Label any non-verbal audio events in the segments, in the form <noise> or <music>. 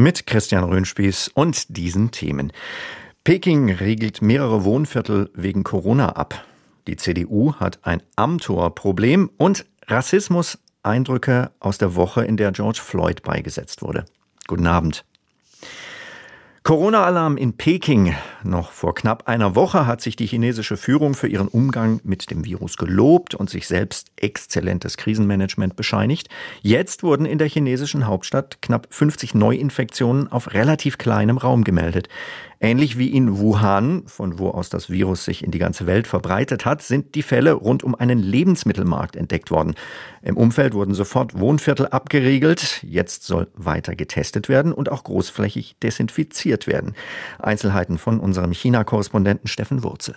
mit Christian Röhnspieß und diesen Themen. Peking regelt mehrere Wohnviertel wegen Corona ab. Die CDU hat ein Amtor-Problem und Rassismus Eindrücke aus der Woche, in der George Floyd beigesetzt wurde. Guten Abend. Corona-Alarm in Peking. Noch vor knapp einer Woche hat sich die chinesische Führung für ihren Umgang mit dem Virus gelobt und sich selbst exzellentes Krisenmanagement bescheinigt. Jetzt wurden in der chinesischen Hauptstadt knapp 50 Neuinfektionen auf relativ kleinem Raum gemeldet. Ähnlich wie in Wuhan, von wo aus das Virus sich in die ganze Welt verbreitet hat, sind die Fälle rund um einen Lebensmittelmarkt entdeckt worden. Im Umfeld wurden sofort Wohnviertel abgeriegelt. Jetzt soll weiter getestet werden und auch großflächig desinfiziert werden. Einzelheiten von unserem China-Korrespondenten Steffen Wurzel.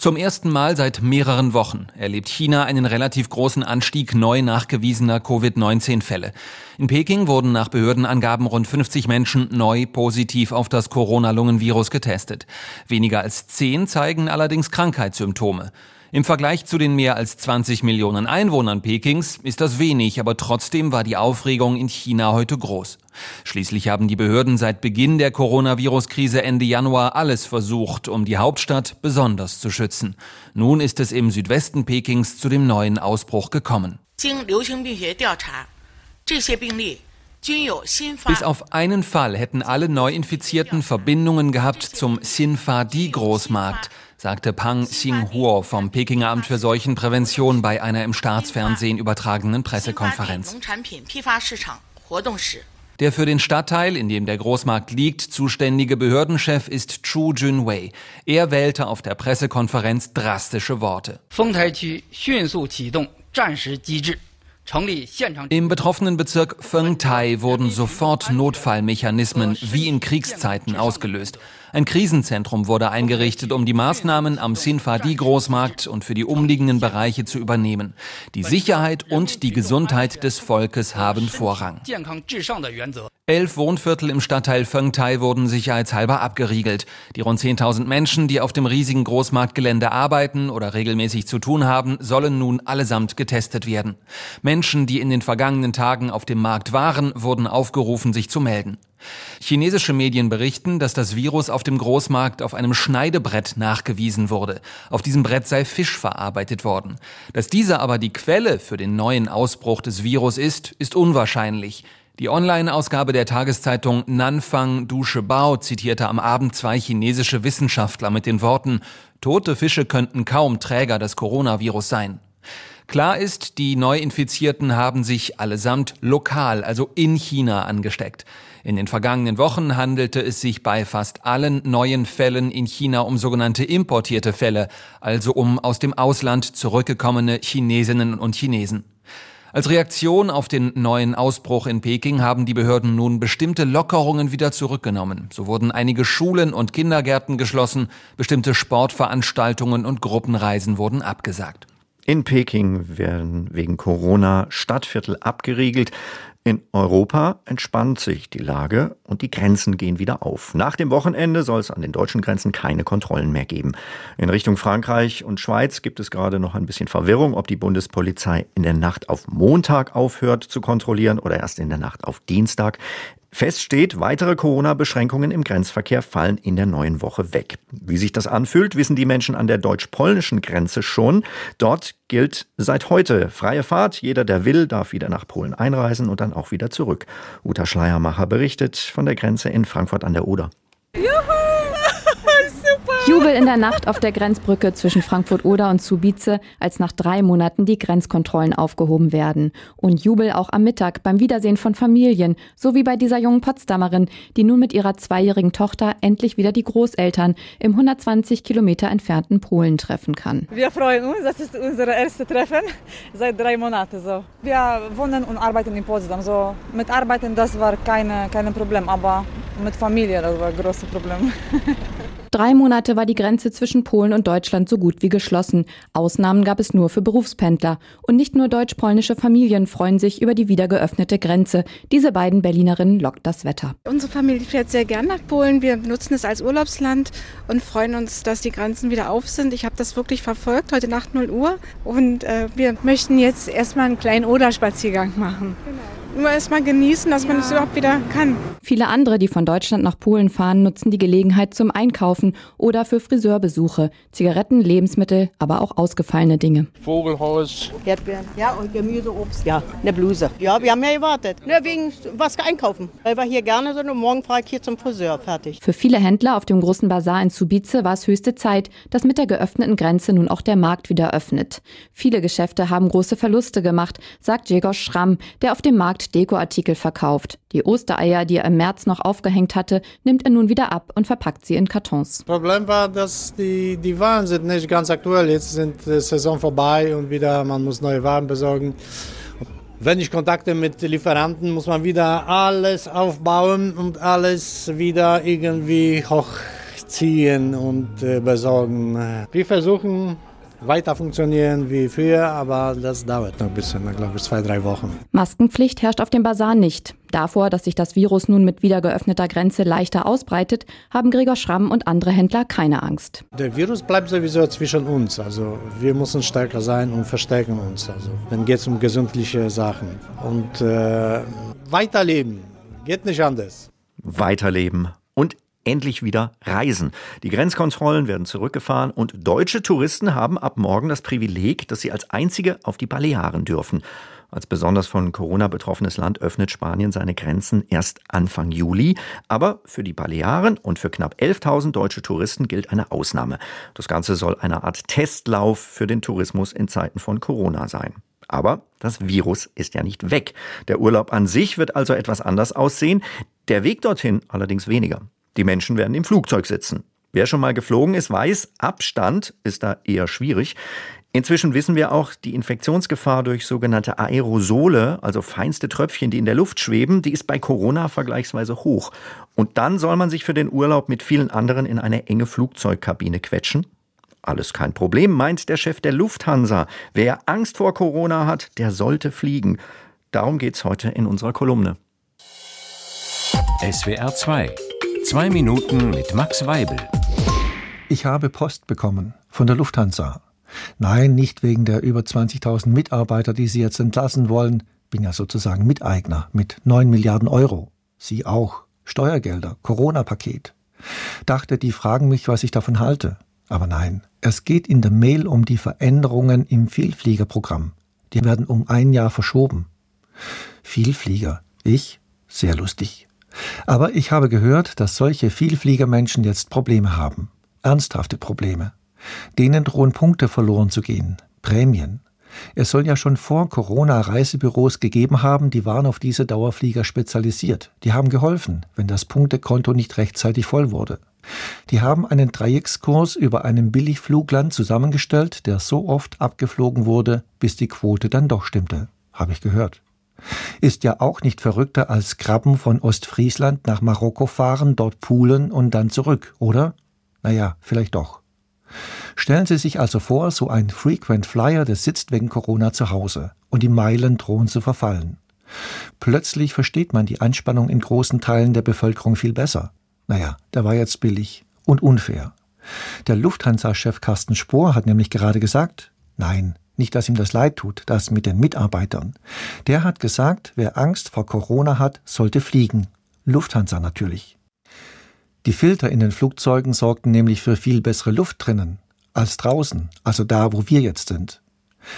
Zum ersten Mal seit mehreren Wochen erlebt China einen relativ großen Anstieg neu nachgewiesener Covid-19-Fälle. In Peking wurden nach Behördenangaben rund 50 Menschen neu positiv auf das Corona-Lungenvirus getestet. Weniger als zehn zeigen allerdings Krankheitssymptome. Im Vergleich zu den mehr als 20 Millionen Einwohnern Pekings ist das wenig, aber trotzdem war die Aufregung in China heute groß. Schließlich haben die Behörden seit Beginn der Coronavirus-Krise Ende Januar alles versucht, um die Hauptstadt besonders zu schützen. Nun ist es im Südwesten Pekings zu dem neuen Ausbruch gekommen. Bis auf einen Fall hätten alle Neuinfizierten Verbindungen gehabt zum Sinfa-Di-Großmarkt sagte Pang Xinghuo vom Pekinger Amt für Seuchenprävention bei einer im Staatsfernsehen übertragenen Pressekonferenz. Der für den Stadtteil, in dem der Großmarkt liegt, zuständige Behördenchef ist Chu Junwei. Er wählte auf der Pressekonferenz drastische Worte. Im betroffenen Bezirk Fengtai wurden sofort Notfallmechanismen wie in Kriegszeiten ausgelöst. Ein Krisenzentrum wurde eingerichtet, um die Maßnahmen am Sinfadi-Großmarkt und für die umliegenden Bereiche zu übernehmen. Die Sicherheit und die Gesundheit des Volkes haben Vorrang. Elf Wohnviertel im Stadtteil Fengtai wurden sicherheitshalber abgeriegelt. Die rund 10.000 Menschen, die auf dem riesigen Großmarktgelände arbeiten oder regelmäßig zu tun haben, sollen nun allesamt getestet werden. Menschen, die in den vergangenen Tagen auf dem Markt waren, wurden aufgerufen, sich zu melden. Chinesische Medien berichten, dass das Virus auf dem Großmarkt auf einem Schneidebrett nachgewiesen wurde. Auf diesem Brett sei Fisch verarbeitet worden. Dass diese aber die Quelle für den neuen Ausbruch des Virus ist, ist unwahrscheinlich. Die Online-Ausgabe der Tageszeitung Nanfang Dusche Bao zitierte am Abend zwei chinesische Wissenschaftler mit den Worten, tote Fische könnten kaum Träger des Coronavirus sein. Klar ist, die Neuinfizierten haben sich allesamt lokal, also in China angesteckt. In den vergangenen Wochen handelte es sich bei fast allen neuen Fällen in China um sogenannte importierte Fälle, also um aus dem Ausland zurückgekommene Chinesinnen und Chinesen. Als Reaktion auf den neuen Ausbruch in Peking haben die Behörden nun bestimmte Lockerungen wieder zurückgenommen. So wurden einige Schulen und Kindergärten geschlossen, bestimmte Sportveranstaltungen und Gruppenreisen wurden abgesagt. In Peking werden wegen Corona Stadtviertel abgeriegelt. In Europa entspannt sich die Lage und die Grenzen gehen wieder auf. Nach dem Wochenende soll es an den deutschen Grenzen keine Kontrollen mehr geben. In Richtung Frankreich und Schweiz gibt es gerade noch ein bisschen Verwirrung, ob die Bundespolizei in der Nacht auf Montag aufhört zu kontrollieren oder erst in der Nacht auf Dienstag. Fest steht, weitere Corona-Beschränkungen im Grenzverkehr fallen in der neuen Woche weg. Wie sich das anfühlt, wissen die Menschen an der deutsch-polnischen Grenze schon. Dort gilt seit heute freie Fahrt. Jeder, der will, darf wieder nach Polen einreisen und dann auch wieder zurück. Uta Schleiermacher berichtet von der Grenze in Frankfurt an der Oder. Jubel in der Nacht auf der Grenzbrücke zwischen Frankfurt-Oder und Subice, als nach drei Monaten die Grenzkontrollen aufgehoben werden. Und Jubel auch am Mittag beim Wiedersehen von Familien, so wie bei dieser jungen Potsdamerin, die nun mit ihrer zweijährigen Tochter endlich wieder die Großeltern im 120 Kilometer entfernten Polen treffen kann. Wir freuen uns, das ist unser erstes Treffen seit drei Monaten. So. Wir wohnen und arbeiten in Potsdam. So. Mit Arbeiten, das war keine, kein Problem, aber mit Familie, das war ein großes Problem. <laughs> Drei Monate war die Grenze zwischen Polen und Deutschland so gut wie geschlossen. Ausnahmen gab es nur für Berufspendler. Und nicht nur deutsch-polnische Familien freuen sich über die wieder geöffnete Grenze. Diese beiden Berlinerinnen lockt das Wetter. Unsere Familie fährt sehr gern nach Polen. Wir nutzen es als Urlaubsland und freuen uns, dass die Grenzen wieder auf sind. Ich habe das wirklich verfolgt, heute Nacht 0 Uhr. Und äh, wir möchten jetzt erstmal einen kleinen Oder-Spaziergang machen. Genau. Nur erst mal genießen, dass ja. man es überhaupt wieder kann. Viele andere, die von Deutschland nach Polen fahren, nutzen die Gelegenheit zum Einkaufen oder für Friseurbesuche. Zigaretten, Lebensmittel, aber auch ausgefallene Dinge. Vogelhaus. Erdbeeren. Ja, und Gemüse, Obst. Ja, eine Bluse. Ja, wir haben ja gewartet. Nur wegen was einkaufen. Weil wir hier gerne sind und morgen fahre ich hier zum Friseur. Fertig. Für viele Händler auf dem großen Bazar in Subice war es höchste Zeit, dass mit der geöffneten Grenze nun auch der Markt wieder öffnet. Viele Geschäfte haben große Verluste gemacht, sagt Jegos Schramm, der auf dem Markt Dekoartikel verkauft. Die Ostereier, die er im März noch aufgehängt hatte, nimmt er nun wieder ab und verpackt sie in Kartons. Problem war, dass die, die Waren sind nicht ganz aktuell. Jetzt sind die Saison vorbei und wieder man muss neue Waren besorgen. Wenn ich Kontakte mit Lieferanten, muss man wieder alles aufbauen und alles wieder irgendwie hochziehen und äh, besorgen. Wir versuchen weiter funktionieren wie früher, aber das dauert noch ein bisschen, glaube ich, zwei, drei Wochen. Maskenpflicht herrscht auf dem Bazar nicht. Davor, dass sich das Virus nun mit wieder geöffneter Grenze leichter ausbreitet, haben Gregor Schramm und andere Händler keine Angst. Der Virus bleibt sowieso zwischen uns. Also wir müssen stärker sein und verstärken uns. Also dann geht es um gesundliche Sachen. Und äh, weiterleben. Geht nicht anders. Weiterleben. Und endlich wieder reisen. Die Grenzkontrollen werden zurückgefahren und deutsche Touristen haben ab morgen das Privileg, dass sie als einzige auf die Balearen dürfen. Als besonders von Corona betroffenes Land öffnet Spanien seine Grenzen erst Anfang Juli. Aber für die Balearen und für knapp 11.000 deutsche Touristen gilt eine Ausnahme. Das Ganze soll eine Art Testlauf für den Tourismus in Zeiten von Corona sein. Aber das Virus ist ja nicht weg. Der Urlaub an sich wird also etwas anders aussehen, der Weg dorthin allerdings weniger. Die Menschen werden im Flugzeug sitzen. Wer schon mal geflogen ist, weiß, Abstand ist da eher schwierig. Inzwischen wissen wir auch, die Infektionsgefahr durch sogenannte Aerosole, also feinste Tröpfchen, die in der Luft schweben, die ist bei Corona vergleichsweise hoch. Und dann soll man sich für den Urlaub mit vielen anderen in eine enge Flugzeugkabine quetschen? Alles kein Problem, meint der Chef der Lufthansa. Wer Angst vor Corona hat, der sollte fliegen. Darum geht's heute in unserer Kolumne. SWR 2 Zwei Minuten mit Max Weibel. Ich habe Post bekommen von der Lufthansa. Nein, nicht wegen der über 20.000 Mitarbeiter, die sie jetzt entlassen wollen. Bin ja sozusagen Miteigner mit 9 Milliarden Euro. Sie auch. Steuergelder, Corona-Paket. Dachte, die fragen mich, was ich davon halte. Aber nein, es geht in der Mail um die Veränderungen im Vielfliegerprogramm. Die werden um ein Jahr verschoben. Vielflieger. Ich? Sehr lustig. Aber ich habe gehört, dass solche Vielfliegermenschen jetzt Probleme haben. Ernsthafte Probleme. Denen drohen Punkte verloren zu gehen. Prämien. Es soll ja schon vor Corona Reisebüros gegeben haben, die waren auf diese Dauerflieger spezialisiert. Die haben geholfen, wenn das Punktekonto nicht rechtzeitig voll wurde. Die haben einen Dreieckskurs über einem Billigflugland zusammengestellt, der so oft abgeflogen wurde, bis die Quote dann doch stimmte. Habe ich gehört. Ist ja auch nicht verrückter als Krabben von Ostfriesland nach Marokko fahren, dort poolen und dann zurück, oder? Naja, vielleicht doch. Stellen Sie sich also vor, so ein Frequent Flyer, der sitzt wegen Corona zu Hause und die Meilen drohen zu verfallen. Plötzlich versteht man die Anspannung in großen Teilen der Bevölkerung viel besser. Naja, der war jetzt billig und unfair. Der Lufthansa-Chef Carsten Spohr hat nämlich gerade gesagt, nein, nicht, dass ihm das leid tut, das mit den Mitarbeitern. Der hat gesagt, wer Angst vor Corona hat, sollte fliegen. Lufthansa natürlich. Die Filter in den Flugzeugen sorgten nämlich für viel bessere Luft drinnen als draußen, also da, wo wir jetzt sind.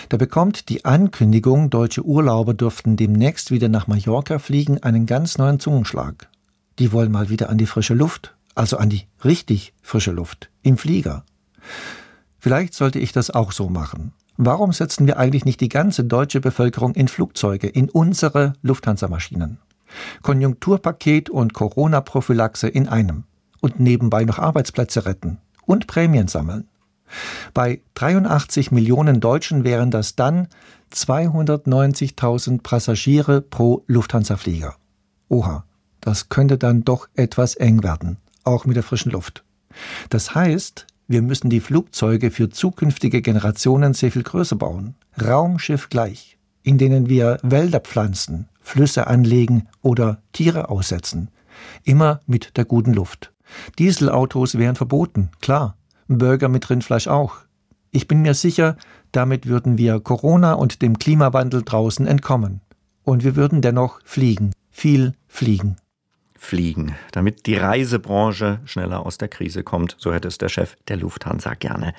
Da bekommt die Ankündigung, deutsche Urlauber dürften demnächst wieder nach Mallorca fliegen, einen ganz neuen Zungenschlag. Die wollen mal wieder an die frische Luft, also an die richtig frische Luft, im Flieger. Vielleicht sollte ich das auch so machen. Warum setzen wir eigentlich nicht die ganze deutsche Bevölkerung in Flugzeuge, in unsere Lufthansa-Maschinen? Konjunkturpaket und Corona-Prophylaxe in einem. Und nebenbei noch Arbeitsplätze retten. Und Prämien sammeln. Bei 83 Millionen Deutschen wären das dann 290.000 Passagiere pro Lufthansa-Flieger. Oha, das könnte dann doch etwas eng werden, auch mit der frischen Luft. Das heißt, wir müssen die Flugzeuge für zukünftige Generationen sehr viel größer bauen. Raumschiff gleich, in denen wir Wälder pflanzen, Flüsse anlegen oder Tiere aussetzen. Immer mit der guten Luft. Dieselautos wären verboten, klar. Burger mit Rindfleisch auch. Ich bin mir sicher, damit würden wir Corona und dem Klimawandel draußen entkommen. und wir würden dennoch fliegen, viel fliegen. Fliegen, damit die Reisebranche schneller aus der Krise kommt, so hätte es der Chef der Lufthansa gerne.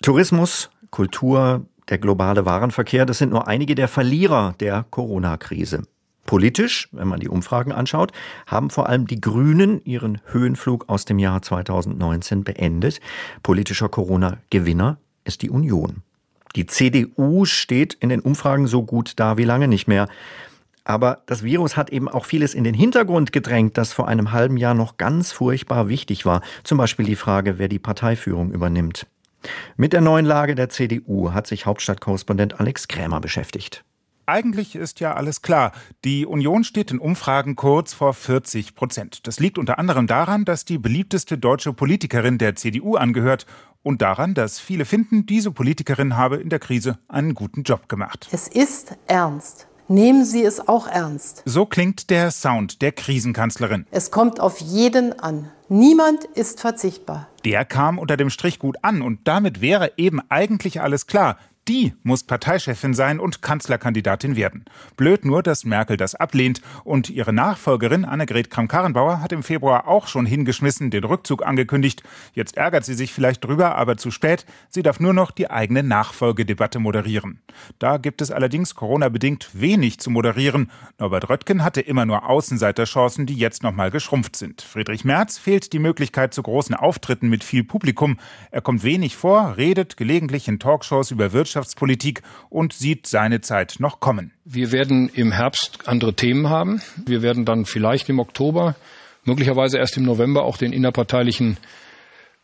Tourismus, Kultur, der globale Warenverkehr, das sind nur einige der Verlierer der Corona-Krise. Politisch, wenn man die Umfragen anschaut, haben vor allem die Grünen ihren Höhenflug aus dem Jahr 2019 beendet. Politischer Corona-Gewinner ist die Union. Die CDU steht in den Umfragen so gut da wie lange nicht mehr. Aber das Virus hat eben auch vieles in den Hintergrund gedrängt, das vor einem halben Jahr noch ganz furchtbar wichtig war. Zum Beispiel die Frage, wer die Parteiführung übernimmt. Mit der neuen Lage der CDU hat sich Hauptstadtkorrespondent Alex Krämer beschäftigt. Eigentlich ist ja alles klar. Die Union steht in Umfragen kurz vor 40 Prozent. Das liegt unter anderem daran, dass die beliebteste deutsche Politikerin der CDU angehört und daran, dass viele finden, diese Politikerin habe in der Krise einen guten Job gemacht. Es ist ernst. Nehmen Sie es auch ernst. So klingt der Sound der Krisenkanzlerin. Es kommt auf jeden an. Niemand ist verzichtbar. Der kam unter dem Strich gut an und damit wäre eben eigentlich alles klar. Die muss Parteichefin sein und Kanzlerkandidatin werden. Blöd nur, dass Merkel das ablehnt. Und ihre Nachfolgerin Annegret Kramp-Karrenbauer hat im Februar auch schon hingeschmissen, den Rückzug angekündigt. Jetzt ärgert sie sich vielleicht drüber, aber zu spät. Sie darf nur noch die eigene Nachfolgedebatte moderieren. Da gibt es allerdings Corona-bedingt wenig zu moderieren. Norbert Röttgen hatte immer nur Außenseiterchancen, die jetzt nochmal geschrumpft sind. Friedrich Merz fehlt die Möglichkeit zu großen Auftritten mit viel Publikum. Er kommt wenig vor, redet gelegentlich in Talkshows über Wirtschaft Wirtschaftspolitik und sieht seine Zeit noch kommen. Wir werden im Herbst andere Themen haben. Wir werden dann vielleicht im Oktober, möglicherweise erst im November auch den innerparteilichen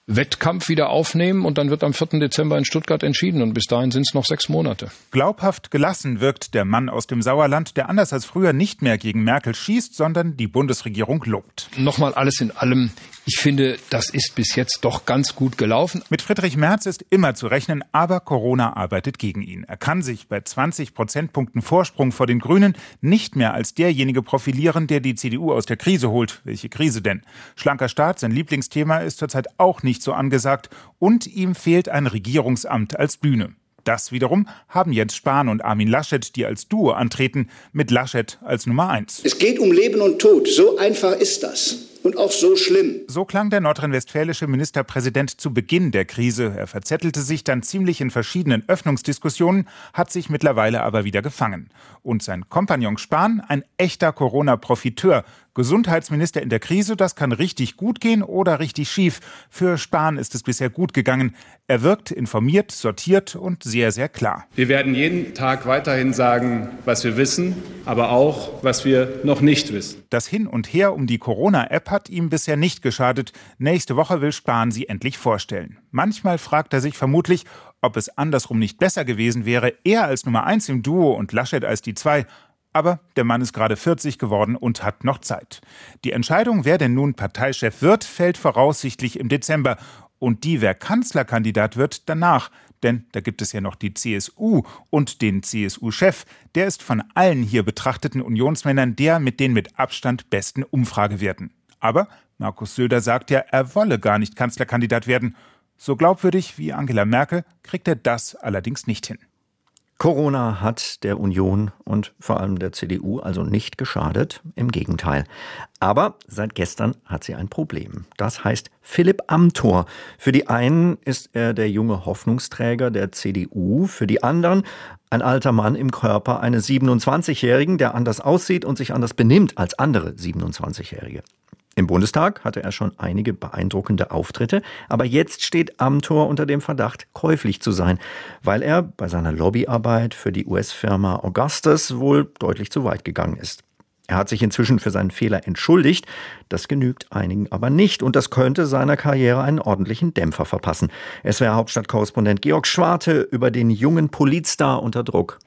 Wettkampf wieder aufnehmen und dann wird am 4. Dezember in Stuttgart entschieden und bis dahin sind es noch sechs Monate. Glaubhaft gelassen wirkt der Mann aus dem Sauerland, der anders als früher nicht mehr gegen Merkel schießt, sondern die Bundesregierung lobt. Nochmal alles in allem ich finde, das ist bis jetzt doch ganz gut gelaufen. Mit Friedrich Merz ist immer zu rechnen, aber Corona arbeitet gegen ihn. Er kann sich bei 20 Prozentpunkten Vorsprung vor den Grünen nicht mehr als derjenige profilieren, der die CDU aus der Krise holt. Welche Krise denn? Schlanker Staat, sein Lieblingsthema, ist zurzeit auch nicht so angesagt und ihm fehlt ein Regierungsamt als Bühne. Das wiederum haben Jens Spahn und Armin Laschet, die als Duo antreten, mit Laschet als Nummer eins. Es geht um Leben und Tod. So einfach ist das und auch so schlimm. So klang der nordrhein-westfälische Ministerpräsident zu Beginn der Krise. Er verzettelte sich dann ziemlich in verschiedenen Öffnungsdiskussionen, hat sich mittlerweile aber wieder gefangen. Und sein Kompagnon Spahn, ein echter Corona-Profiteur, Gesundheitsminister in der Krise, das kann richtig gut gehen oder richtig schief. Für Spahn ist es bisher gut gegangen. Er wirkt informiert, sortiert und sehr, sehr klar. Wir werden jeden Tag weiterhin sagen, was wir wissen, aber auch, was wir noch nicht wissen. Das Hin und Her um die Corona-App hat ihm bisher nicht geschadet. Nächste Woche will Spahn sie endlich vorstellen. Manchmal fragt er sich vermutlich, ob es andersrum nicht besser gewesen wäre, er als Nummer eins im Duo und Laschet als die zwei. Aber der Mann ist gerade 40 geworden und hat noch Zeit. Die Entscheidung, wer denn nun Parteichef wird, fällt voraussichtlich im Dezember. Und die, wer Kanzlerkandidat wird, danach. Denn da gibt es ja noch die CSU und den CSU-Chef. Der ist von allen hier betrachteten Unionsmännern der mit den mit Abstand besten Umfragewerten. Aber Markus Söder sagt ja, er wolle gar nicht Kanzlerkandidat werden. So glaubwürdig wie Angela Merkel kriegt er das allerdings nicht hin. Corona hat der Union und vor allem der CDU also nicht geschadet, im Gegenteil. Aber seit gestern hat sie ein Problem. Das heißt Philipp Amthor. Für die einen ist er der junge Hoffnungsträger der CDU, für die anderen ein alter Mann im Körper eines 27-Jährigen, der anders aussieht und sich anders benimmt als andere 27-Jährige. Im Bundestag hatte er schon einige beeindruckende Auftritte, aber jetzt steht Amthor unter dem Verdacht, käuflich zu sein, weil er bei seiner Lobbyarbeit für die US-Firma Augustus wohl deutlich zu weit gegangen ist. Er hat sich inzwischen für seinen Fehler entschuldigt. Das genügt einigen aber nicht und das könnte seiner Karriere einen ordentlichen Dämpfer verpassen. Es wäre Hauptstadtkorrespondent Georg Schwarte über den jungen Politstar unter Druck.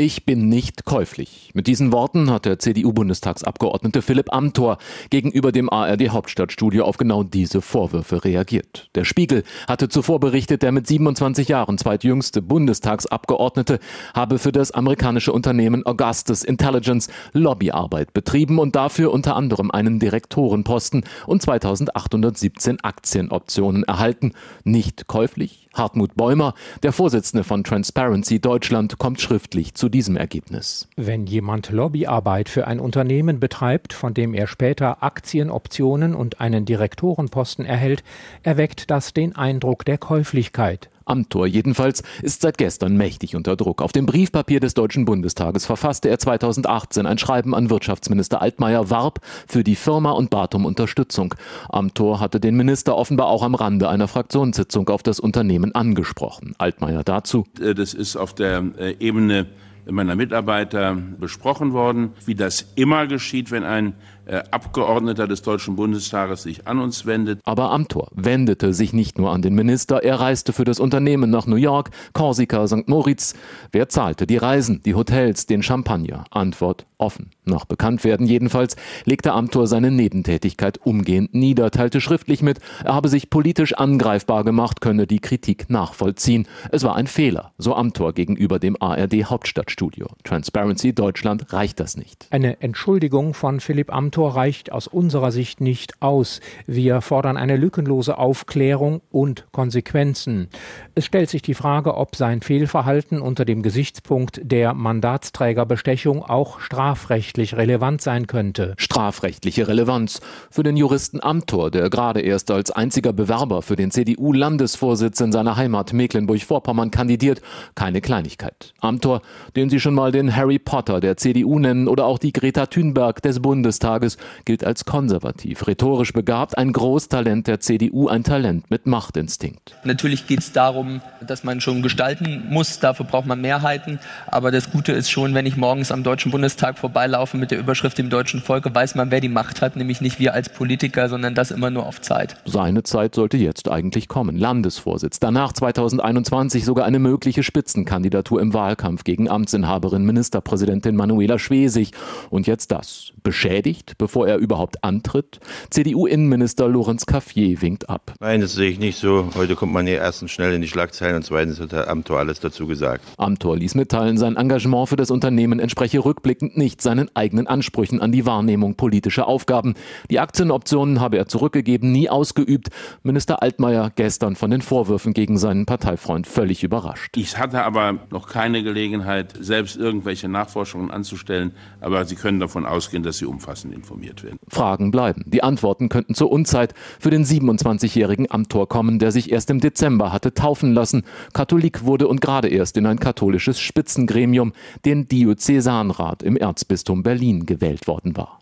Ich bin nicht käuflich. Mit diesen Worten hat der CDU-Bundestagsabgeordnete Philipp Amthor gegenüber dem ARD-Hauptstadtstudio auf genau diese Vorwürfe reagiert. Der Spiegel hatte zuvor berichtet, der mit 27 Jahren zweitjüngste Bundestagsabgeordnete habe für das amerikanische Unternehmen Augustus Intelligence Lobbyarbeit betrieben und dafür unter anderem einen Direktorenposten und 2817 Aktienoptionen erhalten. Nicht käuflich? Hartmut Bäumer, der Vorsitzende von Transparency Deutschland, kommt schriftlich zu diesem Ergebnis. Wenn jemand Lobbyarbeit für ein Unternehmen betreibt, von dem er später Aktienoptionen und einen Direktorenposten erhält, erweckt das den Eindruck der Käuflichkeit. Amtor jedenfalls ist seit gestern mächtig unter Druck. Auf dem Briefpapier des Deutschen Bundestages verfasste er 2018 ein Schreiben an Wirtschaftsminister Altmaier, warb für die Firma und bat um Unterstützung. Amtor hatte den Minister offenbar auch am Rande einer Fraktionssitzung auf das Unternehmen angesprochen. Altmaier dazu. Äh, das ist auf der äh, Ebene meiner Mitarbeiter besprochen worden, wie das immer geschieht, wenn ein Abgeordneter des Deutschen Bundestages sich an uns wendet. Aber Amtor wendete sich nicht nur an den Minister, er reiste für das Unternehmen nach New York, Korsika, St. Moritz. Wer zahlte die Reisen, die Hotels, den Champagner? Antwort offen. Nach Bekanntwerden jedenfalls legte Amtor seine Nebentätigkeit umgehend nieder, teilte schriftlich mit, er habe sich politisch angreifbar gemacht, könne die Kritik nachvollziehen. Es war ein Fehler, so Amtor gegenüber dem ARD Hauptstadtstudio. Transparency Deutschland reicht das nicht. Eine Entschuldigung von Philipp Amtor reicht aus unserer Sicht nicht aus. Wir fordern eine lückenlose Aufklärung und Konsequenzen. Es stellt sich die Frage, ob sein Fehlverhalten unter dem Gesichtspunkt der Mandatsträgerbestechung auch strafrechtlich relevant sein könnte. Strafrechtliche Relevanz für den Juristen Amthor, der gerade erst als einziger Bewerber für den CDU-Landesvorsitz in seiner Heimat Mecklenburg-Vorpommern kandidiert, keine Kleinigkeit. Amthor, den Sie schon mal den Harry Potter der CDU nennen oder auch die Greta Thunberg des Bundestages, gilt als konservativ, rhetorisch begabt, ein Großtalent der CDU, ein Talent mit Machtinstinkt. Natürlich geht es darum, dass man schon gestalten muss, dafür braucht man Mehrheiten, aber das Gute ist schon, wenn ich morgens am Deutschen Bundestag vorbeilaufe mit der Überschrift dem deutschen Volke, weiß man, wer die Macht hat, nämlich nicht wir als Politiker, sondern das immer nur auf Zeit. Seine Zeit sollte jetzt eigentlich kommen. Landesvorsitz. Danach 2021 sogar eine mögliche Spitzenkandidatur im Wahlkampf gegen Amtsinhaberin Ministerpräsidentin Manuela Schwesig. Und jetzt das. Beschädigt, bevor er überhaupt antritt? CDU-Innenminister Lorenz Caffier winkt ab. Nein, das sehe ich nicht so. Heute kommt man hier erstens schnell in die Schlagzeilen und zweitens hat Herr Amthor alles dazu gesagt. Amthor ließ mitteilen, sein Engagement für das Unternehmen entspreche rückblickend nicht seinen eigenen Ansprüchen an die Wahrnehmung politischer Aufgaben. Die Aktienoptionen habe er zurückgegeben, nie ausgeübt. Minister Altmaier gestern von den Vorwürfen gegen seinen Parteifreund völlig überrascht. Ich hatte aber noch keine Gelegenheit, selbst irgendwelche Nachforschungen anzustellen, aber Sie können davon ausgehen, dass Sie umfassend informiert werden. Fragen bleiben. Die Antworten könnten zur Unzeit für den 27-jährigen Amtor kommen, der sich erst im Dezember hatte taufen lassen, Katholik wurde und gerade erst in ein katholisches Spitzengremium, den Diözesanrat im Erzbistum Berlin gewählt worden war.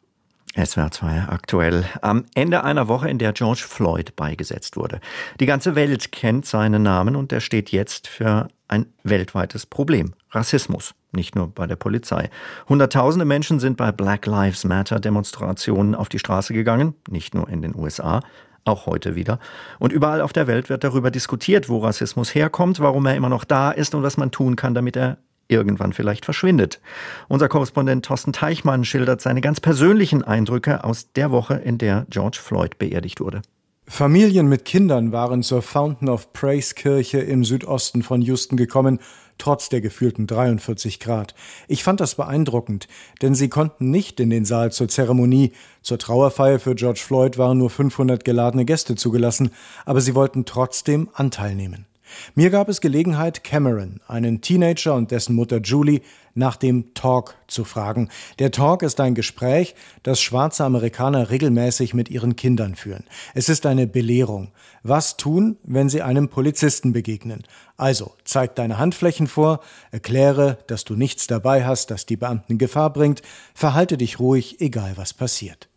SWR 2 aktuell. Am Ende einer Woche, in der George Floyd beigesetzt wurde. Die ganze Welt kennt seinen Namen und er steht jetzt für ein weltweites Problem. Rassismus. Nicht nur bei der Polizei. Hunderttausende Menschen sind bei Black Lives Matter Demonstrationen auf die Straße gegangen. Nicht nur in den USA auch heute wieder. Und überall auf der Welt wird darüber diskutiert, wo Rassismus herkommt, warum er immer noch da ist und was man tun kann, damit er irgendwann vielleicht verschwindet. Unser Korrespondent Thorsten Teichmann schildert seine ganz persönlichen Eindrücke aus der Woche, in der George Floyd beerdigt wurde. Familien mit Kindern waren zur Fountain of Praise Kirche im Südosten von Houston gekommen, trotz der gefühlten 43 Grad. Ich fand das beeindruckend, denn sie konnten nicht in den Saal zur Zeremonie. Zur Trauerfeier für George Floyd waren nur 500 geladene Gäste zugelassen, aber sie wollten trotzdem Anteil nehmen. Mir gab es Gelegenheit, Cameron, einen Teenager und dessen Mutter Julie, nach dem Talk zu fragen. Der Talk ist ein Gespräch, das schwarze Amerikaner regelmäßig mit ihren Kindern führen. Es ist eine Belehrung. Was tun, wenn sie einem Polizisten begegnen? Also, zeig deine Handflächen vor, erkläre, dass du nichts dabei hast, das die Beamten Gefahr bringt, verhalte dich ruhig, egal was passiert.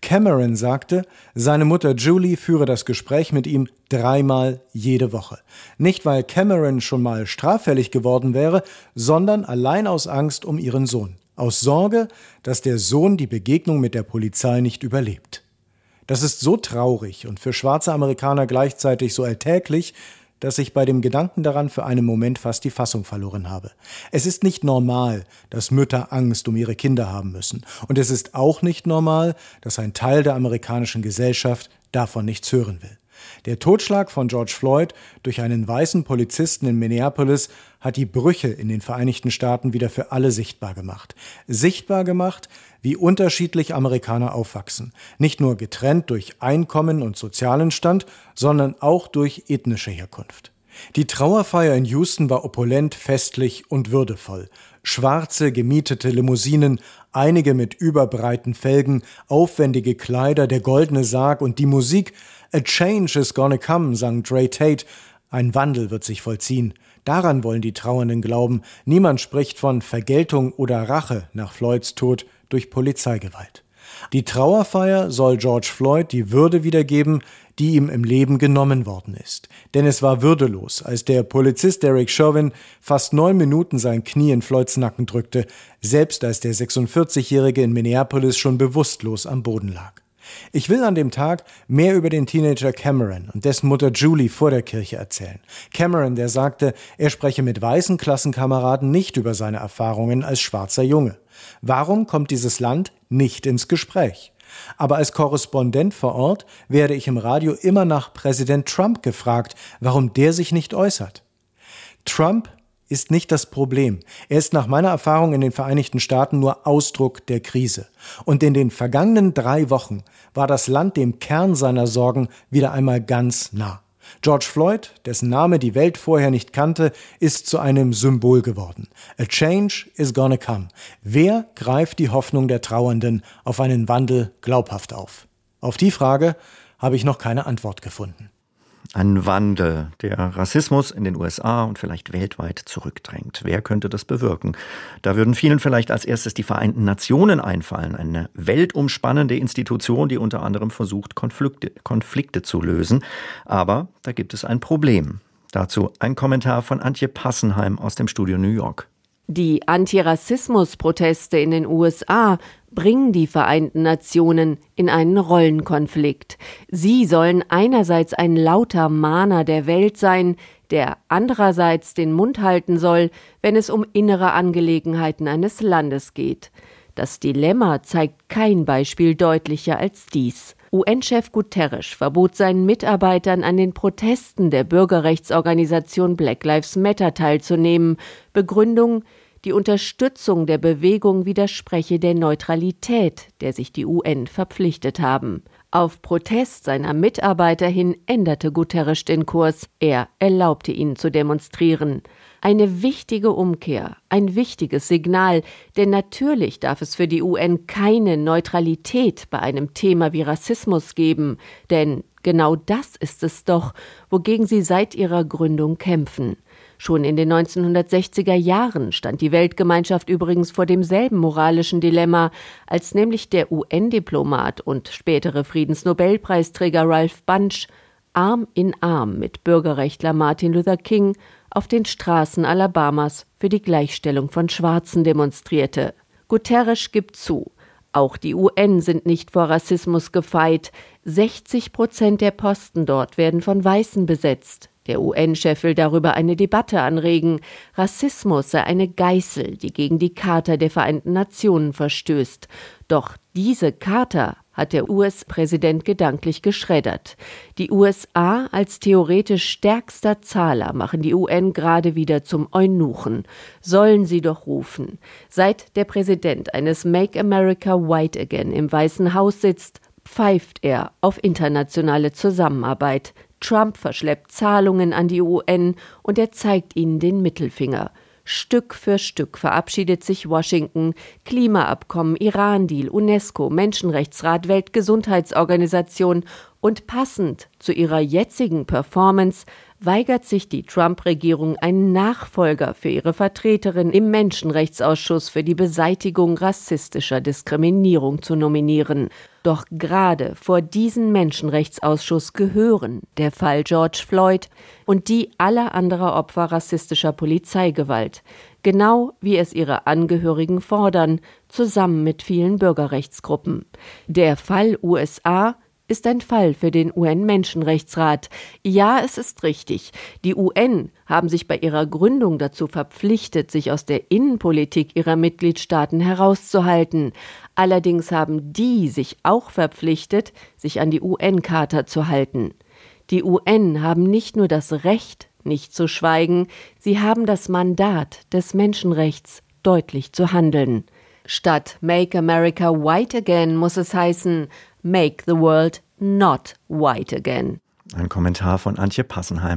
Cameron sagte, seine Mutter Julie führe das Gespräch mit ihm dreimal jede Woche. Nicht, weil Cameron schon mal straffällig geworden wäre, sondern allein aus Angst um ihren Sohn. Aus Sorge, dass der Sohn die Begegnung mit der Polizei nicht überlebt. Das ist so traurig und für schwarze Amerikaner gleichzeitig so alltäglich, dass ich bei dem Gedanken daran für einen Moment fast die Fassung verloren habe. Es ist nicht normal, dass Mütter Angst um ihre Kinder haben müssen. Und es ist auch nicht normal, dass ein Teil der amerikanischen Gesellschaft davon nichts hören will. Der Totschlag von George Floyd durch einen weißen Polizisten in Minneapolis hat die Brüche in den Vereinigten Staaten wieder für alle sichtbar gemacht. Sichtbar gemacht, wie unterschiedlich Amerikaner aufwachsen. Nicht nur getrennt durch Einkommen und sozialen Stand, sondern auch durch ethnische Herkunft. Die Trauerfeier in Houston war opulent, festlich und würdevoll. Schwarze, gemietete Limousinen, einige mit überbreiten Felgen, aufwendige Kleider, der goldene Sarg und die Musik. A change is gonna come, sang Dre Tate. Ein Wandel wird sich vollziehen. Daran wollen die Trauernden glauben. Niemand spricht von Vergeltung oder Rache nach Floyds Tod durch Polizeigewalt. Die Trauerfeier soll George Floyd die Würde wiedergeben, die ihm im Leben genommen worden ist. Denn es war würdelos, als der Polizist Derek Chauvin fast neun Minuten sein Knie in Floyds Nacken drückte, selbst als der 46-Jährige in Minneapolis schon bewusstlos am Boden lag. Ich will an dem Tag mehr über den Teenager Cameron und dessen Mutter Julie vor der Kirche erzählen. Cameron, der sagte, er spreche mit weißen Klassenkameraden nicht über seine Erfahrungen als schwarzer Junge. Warum kommt dieses Land nicht ins Gespräch? Aber als Korrespondent vor Ort werde ich im Radio immer nach Präsident Trump gefragt, warum der sich nicht äußert. Trump ist nicht das Problem. Er ist nach meiner Erfahrung in den Vereinigten Staaten nur Ausdruck der Krise. Und in den vergangenen drei Wochen war das Land dem Kern seiner Sorgen wieder einmal ganz nah. George Floyd, dessen Name die Welt vorher nicht kannte, ist zu einem Symbol geworden. A change is gonna come. Wer greift die Hoffnung der Trauernden auf einen Wandel glaubhaft auf? Auf die Frage habe ich noch keine Antwort gefunden ein Wandel, der Rassismus in den USA und vielleicht weltweit zurückdrängt. Wer könnte das bewirken? Da würden vielen vielleicht als erstes die Vereinten Nationen einfallen, eine weltumspannende Institution, die unter anderem versucht, Konflikte, Konflikte zu lösen. Aber da gibt es ein Problem. Dazu ein Kommentar von Antje Passenheim aus dem Studio New York. Die Antirassismus-Proteste in den USA bringen die Vereinten Nationen in einen Rollenkonflikt. Sie sollen einerseits ein lauter Mahner der Welt sein, der andererseits den Mund halten soll, wenn es um innere Angelegenheiten eines Landes geht. Das Dilemma zeigt kein Beispiel deutlicher als dies. UN-Chef Guterres verbot seinen Mitarbeitern an den Protesten der Bürgerrechtsorganisation Black Lives Matter teilzunehmen. Begründung die Unterstützung der Bewegung widerspreche der Neutralität, der sich die UN verpflichtet haben. Auf Protest seiner Mitarbeiter hin änderte Guterres den Kurs. Er erlaubte ihnen zu demonstrieren. Eine wichtige Umkehr, ein wichtiges Signal, denn natürlich darf es für die UN keine Neutralität bei einem Thema wie Rassismus geben, denn genau das ist es doch, wogegen sie seit ihrer Gründung kämpfen. Schon in den 1960er Jahren stand die Weltgemeinschaft übrigens vor demselben moralischen Dilemma, als nämlich der UN-Diplomat und spätere Friedensnobelpreisträger Ralph Bunch Arm in Arm mit Bürgerrechtler Martin Luther King auf den Straßen Alabamas für die Gleichstellung von Schwarzen demonstrierte. Guterres gibt zu, auch die UN sind nicht vor Rassismus gefeit. 60 Prozent der Posten dort werden von Weißen besetzt. Der UN-Chef will darüber eine Debatte anregen. Rassismus sei eine Geißel, die gegen die Charta der Vereinten Nationen verstößt. Doch diese Charta hat der US-Präsident gedanklich geschreddert. Die USA als theoretisch stärkster Zahler machen die UN gerade wieder zum Eunuchen. Sollen sie doch rufen. Seit der Präsident eines Make America White Again im Weißen Haus sitzt, pfeift er auf internationale Zusammenarbeit. Trump verschleppt Zahlungen an die UN und er zeigt ihnen den Mittelfinger. Stück für Stück verabschiedet sich Washington. Klimaabkommen, Iran-Deal, UNESCO, Menschenrechtsrat, Weltgesundheitsorganisation und passend zu ihrer jetzigen Performance weigert sich die Trump-Regierung, einen Nachfolger für ihre Vertreterin im Menschenrechtsausschuss für die Beseitigung rassistischer Diskriminierung zu nominieren. Doch gerade vor diesen Menschenrechtsausschuss gehören der Fall George Floyd und die aller anderer Opfer rassistischer Polizeigewalt, genau wie es ihre Angehörigen fordern, zusammen mit vielen Bürgerrechtsgruppen. Der Fall USA ist ein Fall für den UN-Menschenrechtsrat. Ja, es ist richtig. Die UN haben sich bei ihrer Gründung dazu verpflichtet, sich aus der Innenpolitik ihrer Mitgliedstaaten herauszuhalten. Allerdings haben die sich auch verpflichtet, sich an die UN-Charta zu halten. Die UN haben nicht nur das Recht, nicht zu schweigen, sie haben das Mandat des Menschenrechts, deutlich zu handeln. Statt Make America White Again muss es heißen Make the World Not White Again. Ein Kommentar von Antje Passenheim.